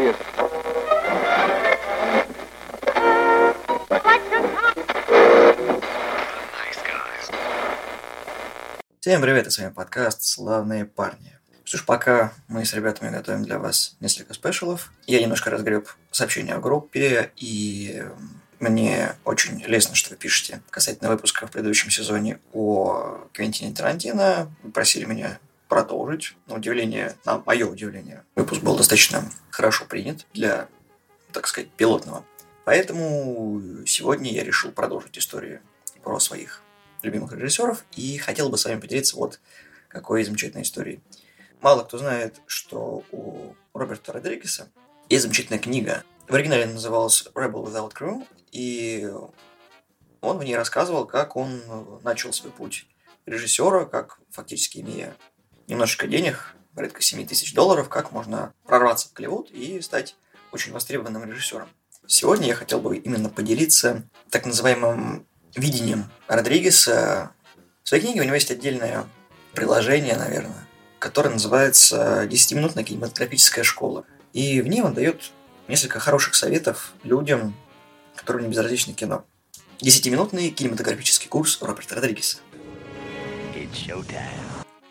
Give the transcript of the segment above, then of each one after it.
Julius. Всем привет, и с вами подкаст «Славные парни». Что ж, пока мы с ребятами готовим для вас несколько спешалов, я немножко разгреб сообщения о группе, и мне очень лестно, что вы пишете касательно выпуска в предыдущем сезоне о Квентине Тарантино. Просили меня продолжить. На удивление, на мое удивление, выпуск был достаточно хорошо принят для, так сказать, пилотного. Поэтому сегодня я решил продолжить историю про своих любимых режиссеров и хотел бы с вами поделиться вот какой замечательной историей. Мало кто знает, что у Роберта Родригеса есть замечательная книга. В оригинале она называлась Rebel Without Crew, и он в ней рассказывал, как он начал свой путь режиссера, как фактически имея немножечко денег, порядка 7 тысяч долларов, как можно прорваться в Голливуд и стать очень востребованным режиссером. Сегодня я хотел бы именно поделиться так называемым видением Родригеса. В своей книге у него есть отдельное приложение, наверное, которое называется «10-минутная кинематографическая школа». И в ней он дает несколько хороших советов людям, которым не безразлично кино. Десятиминутный кинематографический курс Роберта Родригеса.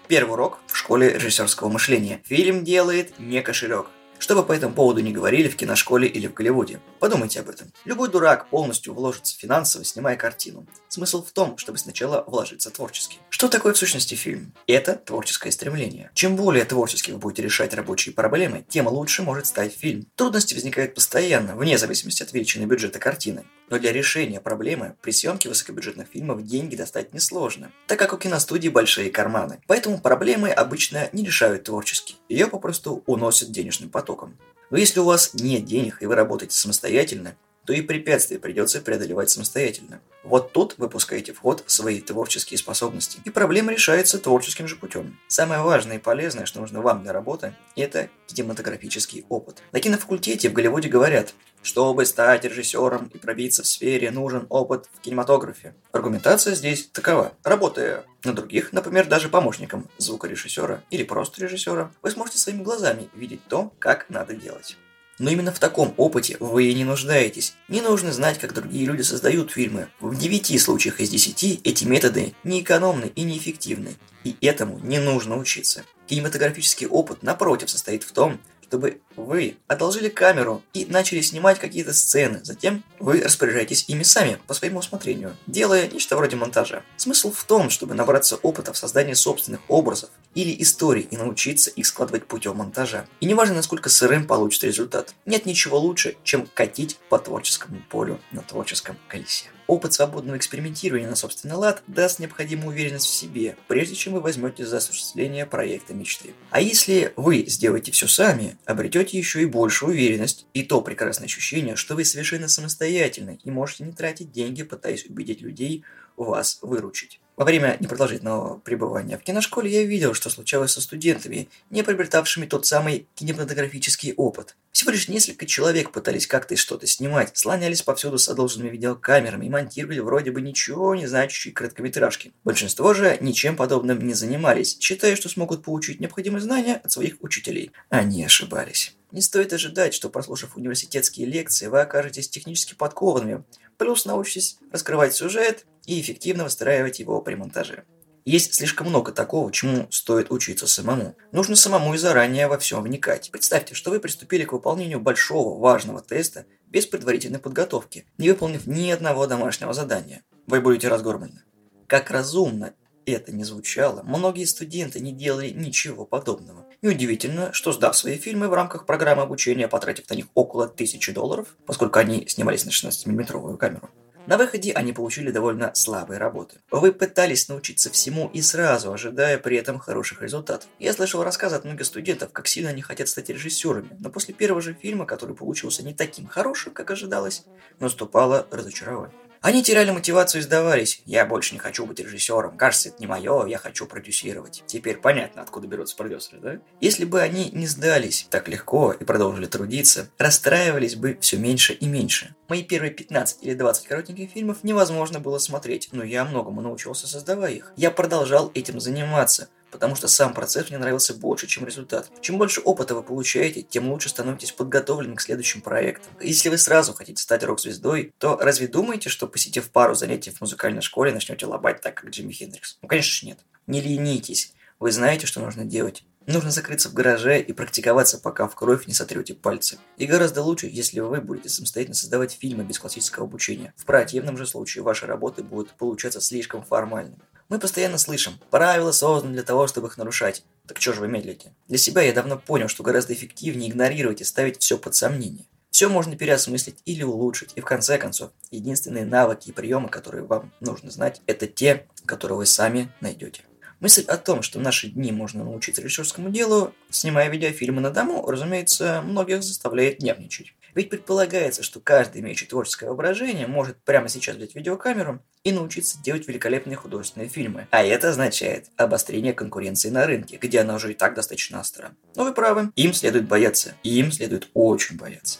Первый урок в школе режиссерского мышления. Фильм делает не кошелек. Что бы по этому поводу не говорили в киношколе или в Голливуде, подумайте об этом. Любой дурак полностью вложится финансово, снимая картину. Смысл в том, чтобы сначала вложиться творчески. Что такое в сущности фильм? Это творческое стремление. Чем более творчески вы будете решать рабочие проблемы, тем лучше может стать фильм. Трудности возникают постоянно, вне зависимости от величины бюджета картины. Но для решения проблемы при съемке высокобюджетных фильмов деньги достать несложно, так как у киностудии большие карманы. Поэтому проблемы обычно не решают творчески. Ее попросту уносят денежным потоком. Но если у вас нет денег и вы работаете самостоятельно, то и препятствия придется преодолевать самостоятельно. Вот тут вы пускаете в ход свои творческие способности, и проблема решается творческим же путем. Самое важное и полезное, что нужно вам для работы, это кинематографический опыт. На кинофакультете в Голливуде говорят, чтобы стать режиссером и пробиться в сфере, нужен опыт в кинематографе. Аргументация здесь такова. Работая на других, например, даже помощником звукорежиссера или просто режиссера, вы сможете своими глазами видеть то, как надо делать. Но именно в таком опыте вы и не нуждаетесь. Не нужно знать, как другие люди создают фильмы. В 9 случаях из 10 эти методы неэкономны и неэффективны. И этому не нужно учиться. Кинематографический опыт, напротив, состоит в том, чтобы вы одолжили камеру и начали снимать какие-то сцены. Затем вы распоряжаетесь ими сами, по своему усмотрению, делая нечто вроде монтажа. Смысл в том, чтобы набраться опыта в создании собственных образов или историй и научиться их складывать путем монтажа. И неважно, насколько сырым получится результат, нет ничего лучше, чем катить по творческому полю на творческом колесе. Опыт свободного экспериментирования на собственный лад даст необходимую уверенность в себе, прежде чем вы возьмете за осуществление проекта мечты. А если вы сделаете все сами, обретете еще и большую уверенность и то прекрасное ощущение, что вы совершенно самостоятельны и можете не тратить деньги, пытаясь убедить людей вас выручить. Во время непродолжительного пребывания в киношколе я видел, что случалось со студентами, не приобретавшими тот самый кинематографический опыт. Всего лишь несколько человек пытались как-то что-то снимать, слонялись повсюду с одолженными видеокамерами и монтировали вроде бы ничего не значащие короткометражки. Большинство же ничем подобным не занимались, считая, что смогут получить необходимые знания от своих учителей. Они ошибались. Не стоит ожидать, что прослушав университетские лекции, вы окажетесь технически подкованными, плюс научитесь раскрывать сюжет и эффективно выстраивать его при монтаже. Есть слишком много такого, чему стоит учиться самому. Нужно самому и заранее во всем вникать. Представьте, что вы приступили к выполнению большого, важного теста без предварительной подготовки, не выполнив ни одного домашнего задания. Вы будете разгромлены. Как разумно это не звучало, многие студенты не делали ничего подобного. Неудивительно, что сдав свои фильмы в рамках программы обучения, потратив на них около тысячи долларов, поскольку они снимались на 16-мм камеру, на выходе они получили довольно слабые работы. Вы пытались научиться всему и сразу, ожидая при этом хороших результатов. Я слышал рассказы от многих студентов, как сильно они хотят стать режиссерами, но после первого же фильма, который получился не таким хорошим, как ожидалось, наступало разочарование. Они теряли мотивацию и сдавались. Я больше не хочу быть режиссером. Кажется, это не мое, я хочу продюсировать. Теперь понятно, откуда берутся продюсеры, да? Если бы они не сдались так легко и продолжили трудиться, расстраивались бы все меньше и меньше. Мои первые 15 или 20 коротеньких фильмов невозможно было смотреть, но я многому научился создавая их. Я продолжал этим заниматься, потому что сам процесс мне нравился больше, чем результат. Чем больше опыта вы получаете, тем лучше становитесь подготовлены к следующим проектам. Если вы сразу хотите стать рок-звездой, то разве думаете, что посетив пару занятий в музыкальной школе, начнете лобать так, как Джимми Хендрикс? Ну, конечно же, нет. Не ленитесь. Вы знаете, что нужно делать. Нужно закрыться в гараже и практиковаться, пока в кровь не сотрете пальцы. И гораздо лучше, если вы будете самостоятельно создавать фильмы без классического обучения. В противном же случае ваши работы будут получаться слишком формальными. Мы постоянно слышим, правила созданы для того, чтобы их нарушать. Так что же вы медлите? Для себя я давно понял, что гораздо эффективнее игнорировать и ставить все под сомнение. Все можно переосмыслить или улучшить, и в конце концов, единственные навыки и приемы, которые вам нужно знать, это те, которые вы сами найдете. Мысль о том, что в наши дни можно научиться режиссерскому делу, снимая видеофильмы на дому, разумеется, многих заставляет нервничать. Ведь предполагается, что каждый, имеющий творческое воображение, может прямо сейчас взять видеокамеру и научиться делать великолепные художественные фильмы. А это означает обострение конкуренции на рынке, где она уже и так достаточно остра. Но вы правы, им следует бояться. Им следует очень бояться.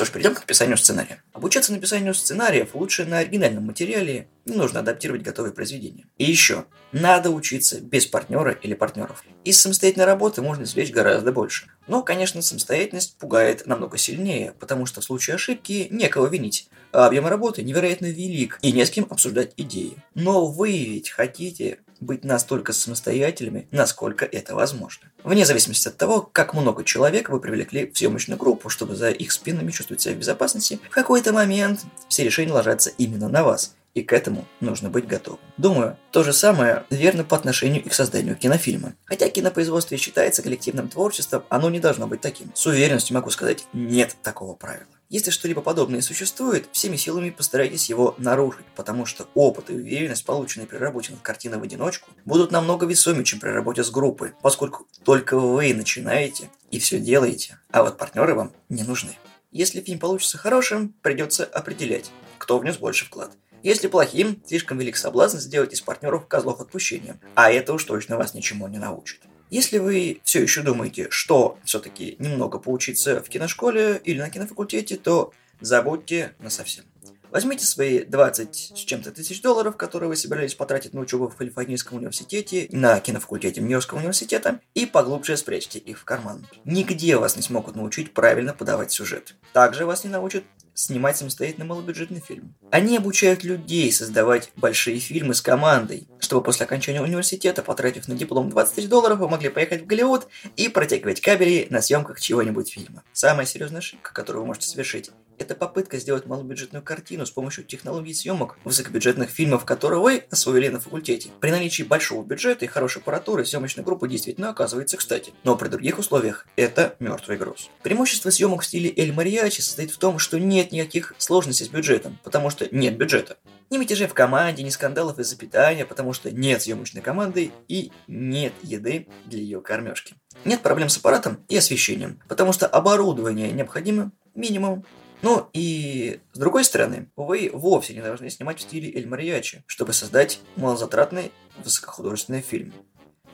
Что ж, перейдем к написанию сценария. Обучаться написанию сценариев лучше на оригинальном материале, не нужно адаптировать готовые произведения. И еще, надо учиться без партнера или партнеров. Из самостоятельной работы можно извлечь гораздо больше. Но, конечно, самостоятельность пугает намного сильнее, потому что в случае ошибки некого винить, а объем работы невероятно велик и не с кем обсуждать идеи. Но вы ведь хотите быть настолько самостоятельными, насколько это возможно. Вне зависимости от того, как много человек вы привлекли в съемочную группу, чтобы за их спинами чувствовать себя в безопасности, в какой-то момент все решения ложатся именно на вас. И к этому нужно быть готовым. Думаю, то же самое верно по отношению и к созданию кинофильма. Хотя кинопроизводство считается коллективным творчеством, оно не должно быть таким. С уверенностью могу сказать, нет такого правила. Если что-либо подобное существует, всеми силами постарайтесь его нарушить, потому что опыт и уверенность, полученные при работе над картиной в одиночку, будут намного весомее, чем при работе с группой, поскольку только вы начинаете и все делаете, а вот партнеры вам не нужны. Если фильм получится хорошим, придется определять, кто внес больше вклад. Если плохим, слишком велик соблазн сделать из партнеров козлов отпущения, а это уж точно вас ничему не научит. Если вы все еще думаете, что все-таки немного поучиться в киношколе или на кинофакультете, то забудьте на совсем. Возьмите свои 20 с чем-то тысяч долларов, которые вы собирались потратить на учебу в Калифорнийском университете, на кинофакультете Нью-Йоркского университета, и поглубже спрячьте их в карман. Нигде вас не смогут научить правильно подавать сюжет. Также вас не научат снимать самостоятельно малобюджетный фильм. Они обучают людей создавать большие фильмы с командой, чтобы после окончания университета, потратив на диплом 20 тысяч долларов, вы могли поехать в Голливуд и протягивать кабели на съемках чего-нибудь фильма. Самая серьезная ошибка, которую вы можете совершить, это попытка сделать малобюджетную картину с помощью технологий съемок высокобюджетных фильмов, которые вы освоили на факультете. При наличии большого бюджета и хорошей аппаратуры съемочная группа действительно оказывается кстати. Но при других условиях это мертвый груз. Преимущество съемок в стиле Эль Мариачи состоит в том, что нет никаких сложностей с бюджетом, потому что нет бюджета. Ни мятежей в команде, ни скандалов из-за питания, потому что нет съемочной команды и нет еды для ее кормежки. Нет проблем с аппаратом и освещением, потому что оборудование необходимо минимум ну и с другой стороны, вы вовсе не должны снимать в стиле Эль Мариачи, чтобы создать малозатратный высокохудожественный фильм.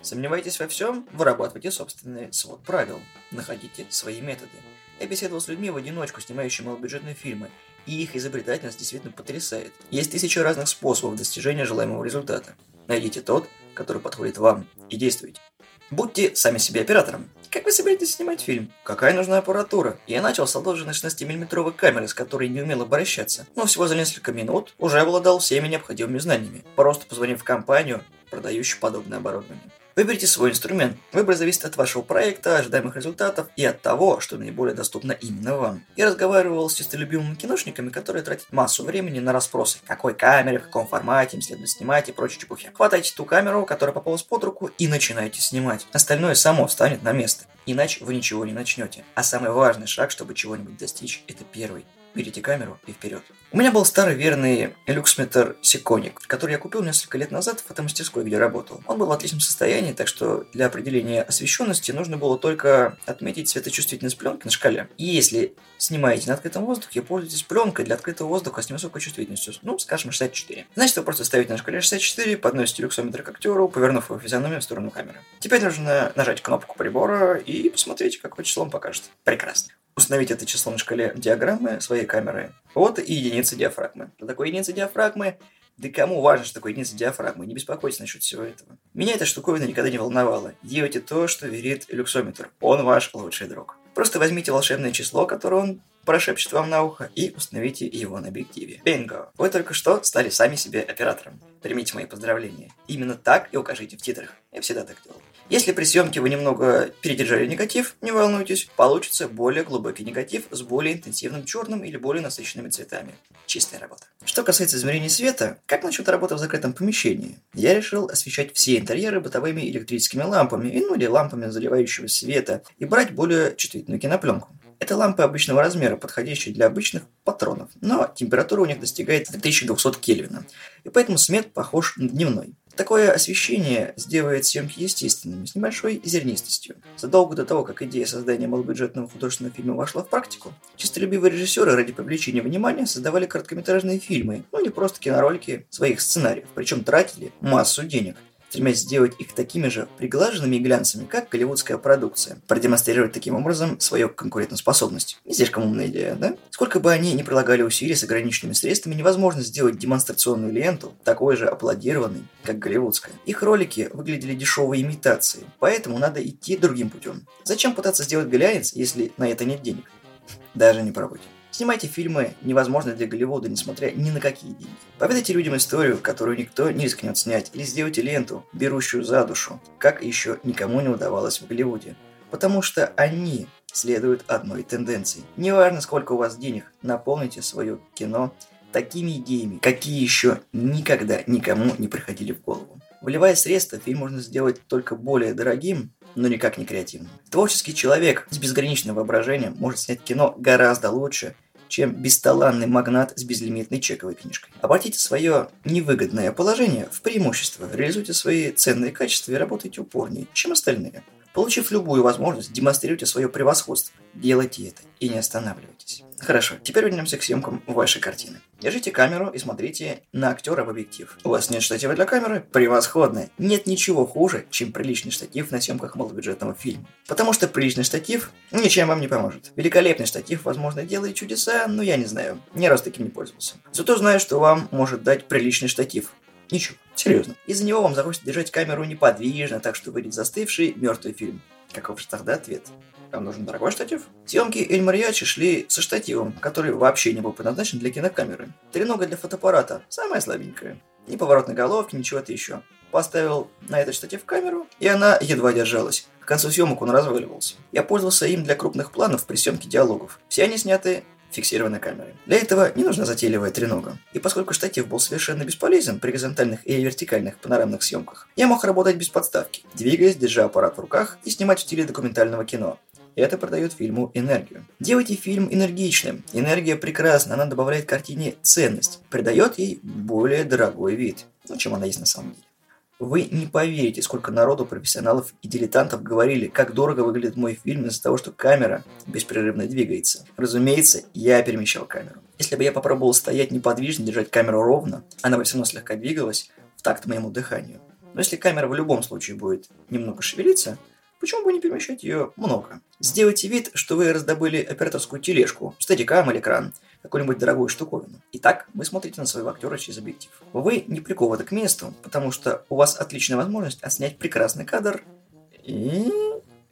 Сомневаетесь во всем? Вырабатывайте собственный свод правил. Находите свои методы. Я беседовал с людьми в одиночку, снимающими малобюджетные фильмы, и их изобретательность действительно потрясает. Есть тысячи разных способов достижения желаемого результата. Найдите тот, который подходит вам, и действуйте. Будьте сами себе оператором. Как вы собираетесь снимать фильм? Какая нужна аппаратура? Я начал с одолженной 16-мм камеры, с которой не умел обращаться, но всего за несколько минут уже обладал всеми необходимыми знаниями, просто позвонив в компанию, продающую подобное оборудование. Выберите свой инструмент. Выбор зависит от вашего проекта, ожидаемых результатов и от того, что наиболее доступно именно вам. Я разговаривал с чистолюбимыми киношниками, которые тратят массу времени на расспросы, какой камере, в каком формате им следует снимать и прочие чепухи. Хватайте ту камеру, которая попалась под руку, и начинайте снимать. Остальное само встанет на место. Иначе вы ничего не начнете. А самый важный шаг, чтобы чего-нибудь достичь, это первый берите камеру и вперед. У меня был старый верный люксметр Сиконик, который я купил несколько лет назад в фотомастерской, где работал. Он был в отличном состоянии, так что для определения освещенности нужно было только отметить светочувствительность пленки на шкале. И если снимаете на открытом воздухе, пользуйтесь пленкой для открытого воздуха с невысокой чувствительностью, ну, скажем, 64. Значит, вы просто ставите на шкале 64, подносите люксометр к актеру, повернув его физиономию в сторону камеры. Теперь нужно нажать кнопку прибора и посмотреть, какое число он покажет. Прекрасно установить это число на шкале диаграммы своей камеры. Вот и единицы диафрагмы. Что такое единица диафрагмы? Да кому важно, что такое единица диафрагмы? Не беспокойтесь насчет всего этого. Меня эта штуковина никогда не волновала. Делайте то, что верит люксометр. Он ваш лучший друг. Просто возьмите волшебное число, которое он прошепчет вам на ухо, и установите его на объективе. Бинго! Вы только что стали сами себе оператором. Примите мои поздравления. Именно так и укажите в титрах. Я всегда так делал. Если при съемке вы немного передержали негатив, не волнуйтесь, получится более глубокий негатив с более интенсивным черным или более насыщенными цветами. Чистая работа. Что касается измерения света, как насчет работы в закрытом помещении? Я решил освещать все интерьеры бытовыми электрическими лампами, ну или лампами заливающего света, и брать более чувствительную кинопленку. Это лампы обычного размера, подходящие для обычных патронов, но температура у них достигает 3200 Кельвина, и поэтому свет похож на дневной. Такое освещение сделает съемки естественными, с небольшой зернистостью. Задолго до того, как идея создания малобюджетного художественного фильма вошла в практику, чистолюбивые режиссеры ради привлечения внимания создавали короткометражные фильмы, ну или просто киноролики своих сценариев, причем тратили массу денег – стремясь сделать их такими же приглаженными и глянцами, как голливудская продукция, продемонстрировать таким образом свою конкурентоспособность. Не слишком умная идея, да? Сколько бы они ни прилагали усилий с ограниченными средствами, невозможно сделать демонстрационную ленту такой же аплодированной, как голливудская. Их ролики выглядели дешевой имитацией, поэтому надо идти другим путем. Зачем пытаться сделать глянец, если на это нет денег? Даже не пробуйте. Снимайте фильмы невозможно для Голливуда, несмотря ни на какие деньги. Поведайте людям историю, которую никто не рискнет снять, или сделайте ленту, берущую за душу, как еще никому не удавалось в Голливуде. Потому что они следуют одной тенденции. Неважно, сколько у вас денег, наполните свое кино такими идеями, какие еще никогда никому не приходили в голову. Вливая средства, фильм можно сделать только более дорогим, но никак не креативным. Творческий человек с безграничным воображением может снять кино гораздо лучше, чем бесталанный магнат с безлимитной чековой книжкой. Обратите свое невыгодное положение в преимущество, реализуйте свои ценные качества и работайте упорнее, чем остальные. Получив любую возможность, демонстрируйте свое превосходство. Делайте это и не останавливайтесь. Хорошо, теперь вернемся к съемкам вашей картины. Держите камеру и смотрите на актера в объектив. У вас нет штатива для камеры? Превосходно! Нет ничего хуже, чем приличный штатив на съемках малобюджетного фильма. Потому что приличный штатив ничем вам не поможет. Великолепный штатив, возможно, делает чудеса, но я не знаю. Ни раз таким не пользовался. Зато знаю, что вам может дать приличный штатив. Ничего, серьезно. Из-за него вам захочется держать камеру неподвижно, так что выйдет застывший мертвый фильм. Каков же тогда ответ? Вам нужен дорогой штатив? Съемки Эль Мариачи шли со штативом, который вообще не был предназначен для кинокамеры. Тренога для фотоаппарата, самая слабенькая. Ни поворотной головки, ничего-то еще. Поставил на этот штатив камеру, и она едва держалась. К концу съемок он разваливался. Я пользовался им для крупных планов при съемке диалогов. Все они сняты фиксированной камерой. Для этого не нужна затейливая тренога. И поскольку штатив был совершенно бесполезен при горизонтальных и вертикальных панорамных съемках, я мог работать без подставки, двигаясь, держа аппарат в руках и снимать в стиле документального кино. Это придает фильму энергию. Делайте фильм энергичным. Энергия прекрасна, она добавляет картине ценность, придает ей более дорогой вид, ну, чем она есть на самом деле. Вы не поверите, сколько народу, профессионалов и дилетантов говорили, как дорого выглядит мой фильм из-за того, что камера беспрерывно двигается. Разумеется, я перемещал камеру. Если бы я попробовал стоять неподвижно, держать камеру ровно, она бы все равно слегка двигалась в такт моему дыханию. Но если камера в любом случае будет немного шевелиться, почему бы не перемещать ее много? Сделайте вид, что вы раздобыли операторскую тележку, стадикам или кран – какую-нибудь дорогую штуковину. Итак, вы смотрите на своего актера через объектив. Вы не прикованы к месту, потому что у вас отличная возможность отснять прекрасный кадр и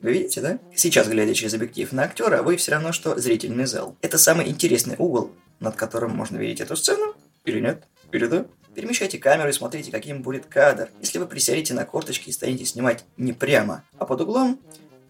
вы видите, да? Сейчас, глядя через объектив на актера, вы все равно, что зрительный зал. Это самый интересный угол, над которым можно видеть эту сцену, или нет, или да. Перемещайте камеру и смотрите, каким будет кадр. Если вы присядете на корточки и станете снимать не прямо, а под углом,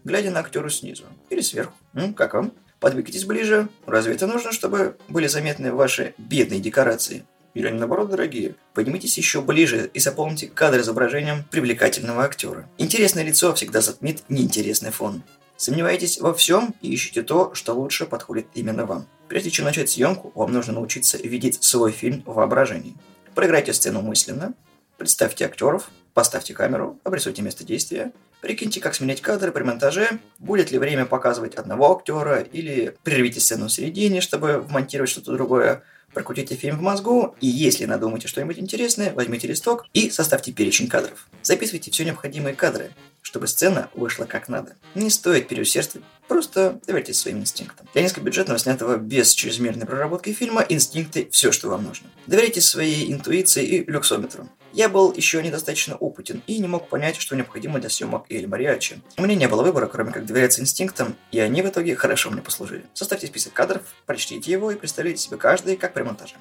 глядя на актера снизу или сверху. М, как вам? Подвигайтесь ближе. Разве это нужно, чтобы были заметны ваши бедные декорации? Или они наоборот дорогие? Поднимитесь еще ближе и заполните кадр изображением привлекательного актера. Интересное лицо всегда затмит неинтересный фон. Сомневаетесь во всем и ищите то, что лучше подходит именно вам. Прежде чем начать съемку, вам нужно научиться видеть свой фильм в воображении. Проиграйте сцену мысленно, представьте актеров, поставьте камеру, обрисуйте место действия, Прикиньте, как сменять кадры при монтаже, будет ли время показывать одного актера, или прервите сцену в середине, чтобы вмонтировать что-то другое. Прокрутите фильм в мозгу, и если надумаете что-нибудь интересное, возьмите листок и составьте перечень кадров. Записывайте все необходимые кадры, чтобы сцена вышла как надо. Не стоит переусердствовать, просто доверьтесь своим инстинктам. Для низкобюджетного, снятого без чрезмерной проработки фильма, инстинкты – все, что вам нужно. Доверяйте своей интуиции и люксометру. Я был еще недостаточно опытен и не мог понять, что необходимо для съемок Эль Мариачи. У меня не было выбора, кроме как доверяться инстинктам, и они в итоге хорошо мне послужили. Составьте список кадров, прочтите его и представляйте себе каждый как при монтаже.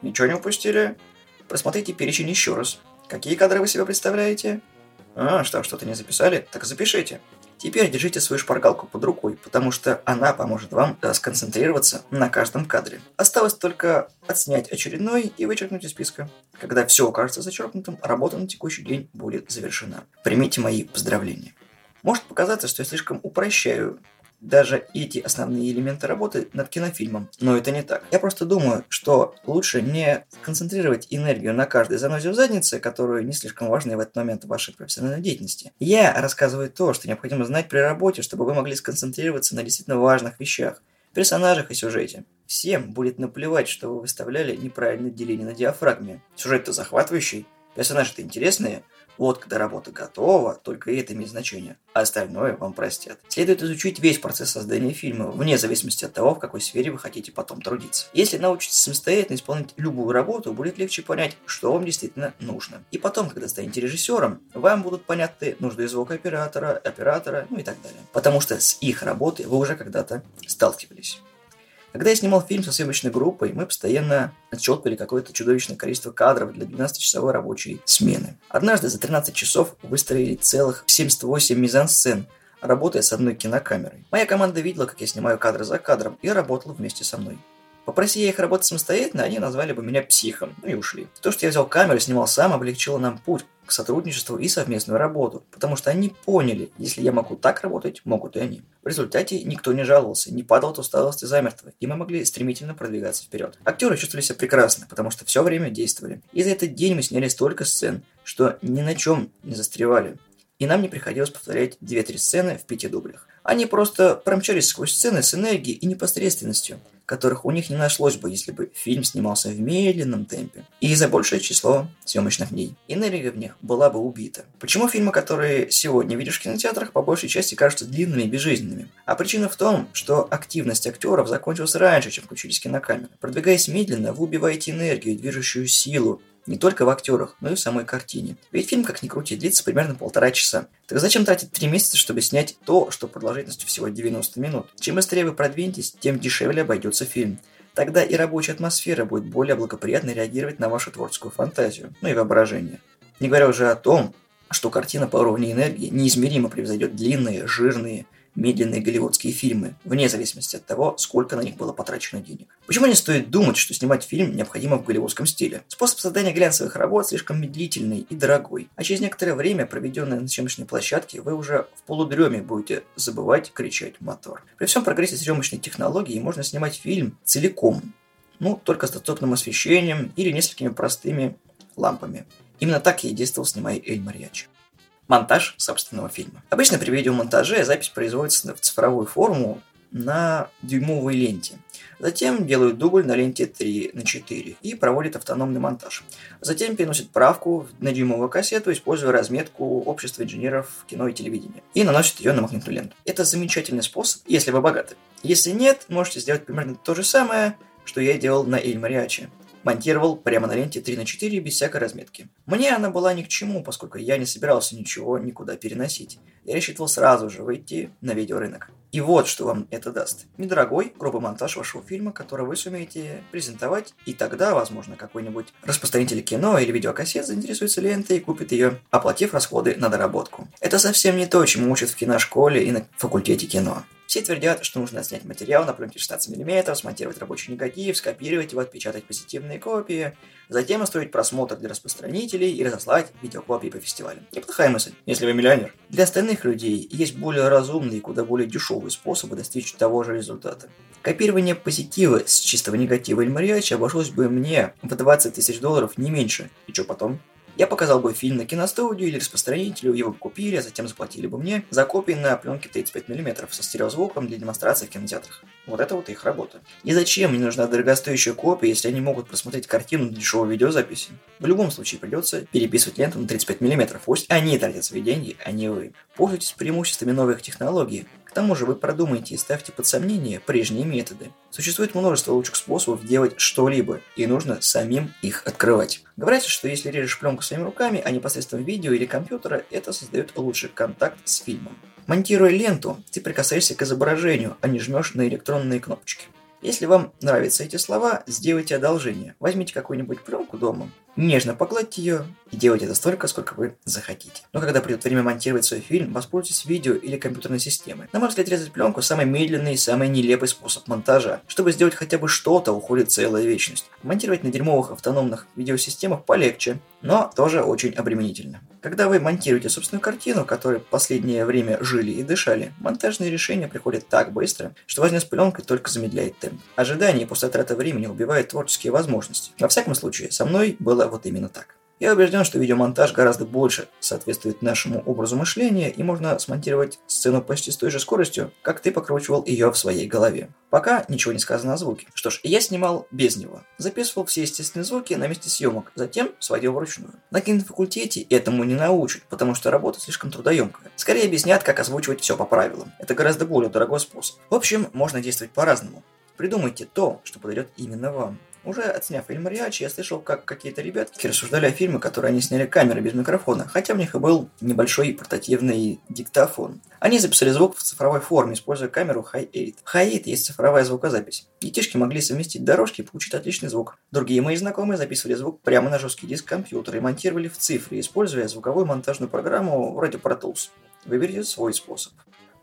Ничего не упустили? Просмотрите перечень еще раз. Какие кадры вы себе представляете? А, что, что-то не записали? Так запишите. Теперь держите свою шпаргалку под рукой, потому что она поможет вам э, сконцентрироваться на каждом кадре. Осталось только отснять очередной и вычеркнуть из списка. Когда все окажется зачеркнутым, работа на текущий день будет завершена. Примите мои поздравления. Может показаться, что я слишком упрощаю даже эти основные элементы работы над кинофильмом. Но это не так. Я просто думаю, что лучше не концентрировать энергию на каждой занозе в заднице, которую не слишком важна в этот момент в вашей профессиональной деятельности. Я рассказываю то, что необходимо знать при работе, чтобы вы могли сконцентрироваться на действительно важных вещах, персонажах и сюжете. Всем будет наплевать, что вы выставляли неправильное деление на диафрагме. Сюжет-то захватывающий, персонажи-то интересные – вот когда работа готова, только это имеет значение, а остальное вам простят. Следует изучить весь процесс создания фильма, вне зависимости от того, в какой сфере вы хотите потом трудиться. Если научитесь самостоятельно исполнять любую работу, будет легче понять, что вам действительно нужно. И потом, когда станете режиссером, вам будут понятны нужды звукооператора, оператора, ну и так далее. Потому что с их работой вы уже когда-то сталкивались. Когда я снимал фильм со съемочной группой, мы постоянно отчетывали какое-то чудовищное количество кадров для 12-часовой рабочей смены. Однажды за 13 часов выставили целых 78 мизансцен, работая с одной кинокамерой. Моя команда видела, как я снимаю кадры за кадром, и работала вместе со мной. Попроси я их работать самостоятельно, они назвали бы меня психом, ну и ушли. То, что я взял камеру и снимал сам, облегчило нам путь к сотрудничеству и совместную работу, потому что они поняли, если я могу так работать, могут и они. В результате никто не жаловался, не падал от усталости замертво, и мы могли стремительно продвигаться вперед. Актеры чувствовали себя прекрасно, потому что все время действовали. И за этот день мы сняли столько сцен, что ни на чем не застревали. И нам не приходилось повторять 2-3 сцены в пяти дублях. Они просто промчались сквозь сцены с энергией и непосредственностью, которых у них не нашлось бы, если бы фильм снимался в медленном темпе и за большее число съемочных дней. Энергия в них была бы убита. Почему фильмы, которые сегодня видишь в кинотеатрах, по большей части кажутся длинными и безжизненными? А причина в том, что активность актеров закончилась раньше, чем включились кинокамеры. Продвигаясь медленно, вы убиваете энергию, движущую силу, не только в актерах, но и в самой картине. Ведь фильм, как ни крути, длится примерно полтора часа. Так зачем тратить три месяца, чтобы снять то, что продолжительностью всего 90 минут? Чем быстрее вы продвинетесь, тем дешевле обойдется фильм. Тогда и рабочая атмосфера будет более благоприятно реагировать на вашу творческую фантазию, ну и воображение. Не говоря уже о том, что картина по уровню энергии неизмеримо превзойдет длинные, жирные, медленные голливудские фильмы, вне зависимости от того, сколько на них было потрачено денег. Почему не стоит думать, что снимать фильм необходимо в голливудском стиле? Способ создания глянцевых работ слишком медлительный и дорогой, а через некоторое время, проведенное на съемочной площадке, вы уже в полудреме будете забывать кричать мотор. При всем прогрессе съемочной технологии можно снимать фильм целиком, ну, только с доступным освещением или несколькими простыми лампами. Именно так я и действовал, снимая Эль Мариачи монтаж собственного фильма. Обычно при видеомонтаже запись производится в цифровую форму на дюймовой ленте. Затем делают дубль на ленте 3 на 4 и проводят автономный монтаж. Затем переносят правку на дюймовую кассету, используя разметку общества инженеров кино и телевидения. И наносят ее на магнитную ленту. Это замечательный способ, если вы богаты. Если нет, можете сделать примерно то же самое, что я делал на Эль Мариачи монтировал прямо на ленте 3 на 4 без всякой разметки. Мне она была ни к чему, поскольку я не собирался ничего никуда переносить. Я рассчитывал сразу же выйти на видеорынок. И вот что вам это даст. Недорогой, грубый монтаж вашего фильма, который вы сумеете презентовать, и тогда, возможно, какой-нибудь распространитель кино или видеокассет заинтересуется лентой и купит ее, оплатив расходы на доработку. Это совсем не то, чему учат в киношколе и на факультете кино. Все твердят, что нужно снять материал на пленке 16 мм, смонтировать рабочий негатив, скопировать его, отпечатать позитивные копии, затем устроить просмотр для распространителей и разослать видеокопии по фестивалям. Неплохая мысль, если вы миллионер. Для остальных людей есть более разумные и куда более дешевые способы достичь того же результата. Копирование позитива с чистого негатива или мариача обошлось бы мне в 20 тысяч долларов не меньше. И что потом? Я показал бы фильм на киностудию или распространителю, его бы купили, а затем заплатили бы мне за копии на пленке 35 мм со стереозвуком для демонстрации в кинотеатрах. Вот это вот их работа. И зачем мне нужна дорогостоящая копия, если они могут просмотреть картину на дешевой видеозаписи? В любом случае придется переписывать ленту на 35 мм. Пусть они тратят свои деньги, а не вы. Пользуйтесь преимуществами новых технологий. К тому же вы продумайте и ставьте под сомнение прежние методы. Существует множество лучших способов делать что-либо, и нужно самим их открывать. Говорится, что если режешь пленку своими руками, а не посредством видео или компьютера, это создает лучший контакт с фильмом. Монтируя ленту, ты прикасаешься к изображению, а не жмешь на электронные кнопочки. Если вам нравятся эти слова, сделайте одолжение. Возьмите какую-нибудь пленку дома, нежно погладьте ее и делайте это столько, сколько вы захотите. Но когда придет время монтировать свой фильм, воспользуйтесь видео или компьютерной системой. На мой взгляд, резать пленку – самый медленный и самый нелепый способ монтажа. Чтобы сделать хотя бы что-то, уходит целая вечность. Монтировать на дерьмовых автономных видеосистемах полегче, но тоже очень обременительно. Когда вы монтируете собственную картину, которой последнее время жили и дышали, монтажные решения приходят так быстро, что возня с пленкой только замедляет темп. Ожидание после траты времени убивает творческие возможности. Во всяком случае, со мной было вот именно так. Я убежден, что видеомонтаж гораздо больше соответствует нашему образу мышления, и можно смонтировать сцену почти с той же скоростью, как ты покручивал ее в своей голове. Пока ничего не сказано о звуке. Что ж, я снимал без него. Записывал все естественные звуки на месте съемок, затем сводил вручную. На кинофакультете этому не научат, потому что работа слишком трудоемкая. Скорее объяснят, как озвучивать все по правилам. Это гораздо более дорогой способ. В общем, можно действовать по-разному. Придумайте то, что подойдет именно вам. Уже отсняв фильм «Мариачи», я слышал, как какие-то ребятки рассуждали о фильме, которые они сняли камерой без микрофона, хотя у них и был небольшой портативный диктофон. Они записали звук в цифровой форме, используя камеру Hi8. В Hi8 есть цифровая звукозапись. Детишки могли совместить дорожки и получить отличный звук. Другие мои знакомые записывали звук прямо на жесткий диск компьютера и монтировали в цифре, используя звуковую монтажную программу вроде Pro Tools. Выберите свой способ.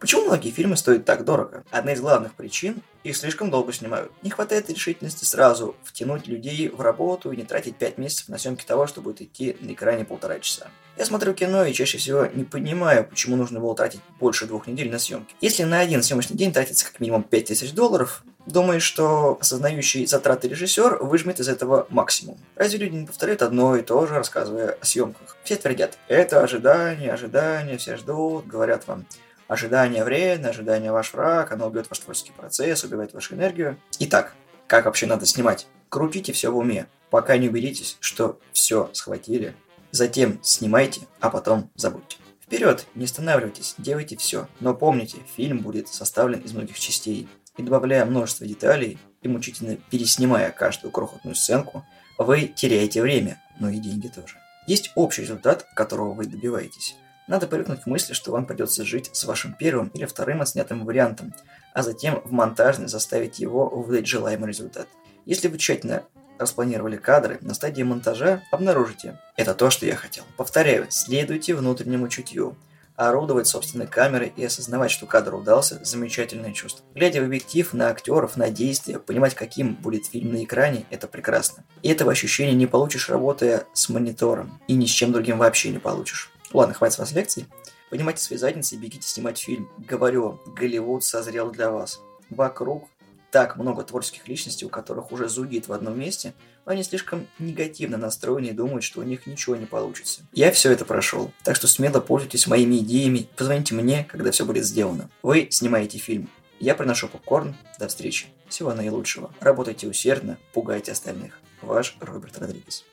Почему многие фильмы стоят так дорого? Одна из главных причин – их слишком долго снимают. Не хватает решительности сразу втянуть людей в работу и не тратить 5 месяцев на съемки того, что будет идти на экране полтора часа. Я смотрю кино и чаще всего не понимаю, почему нужно было тратить больше двух недель на съемки. Если на один съемочный день тратится как минимум 5000 долларов, думаю, что осознающий затраты режиссер выжмет из этого максимум. Разве люди не повторяют одно и то же, рассказывая о съемках? Все твердят, это ожидание, ожидание, все ждут, говорят вам, Ожидание вредно, ожидание ваш враг, оно убьет ваш творческий процесс, убивает вашу энергию. Итак, как вообще надо снимать? Крутите все в уме, пока не убедитесь, что все схватили. Затем снимайте, а потом забудьте. Вперед, не останавливайтесь, делайте все. Но помните, фильм будет составлен из многих частей. И добавляя множество деталей и мучительно переснимая каждую крохотную сценку, вы теряете время, но и деньги тоже. Есть общий результат, которого вы добиваетесь. Надо привыкнуть к мысли, что вам придется жить с вашим первым или вторым отснятым вариантом, а затем в монтажной заставить его выдать желаемый результат. Если вы тщательно распланировали кадры, на стадии монтажа обнаружите «это то, что я хотел». Повторяю, следуйте внутреннему чутью. Орудовать собственной камерой и осознавать, что кадр удался – замечательное чувство. Глядя в объектив на актеров, на действия, понимать, каким будет фильм на экране – это прекрасно. И этого ощущения не получишь, работая с монитором. И ни с чем другим вообще не получишь. Ладно, хватит с вас лекций. Поднимайте свои задницы и бегите снимать фильм. Говорю, Голливуд созрел для вас. Вокруг так много творческих личностей, у которых уже зудит в одном месте, но они слишком негативно настроены и думают, что у них ничего не получится. Я все это прошел, так что смело пользуйтесь моими идеями, позвоните мне, когда все будет сделано. Вы снимаете фильм, я приношу попкорн, до встречи, всего наилучшего. Работайте усердно, пугайте остальных. Ваш Роберт Родригес.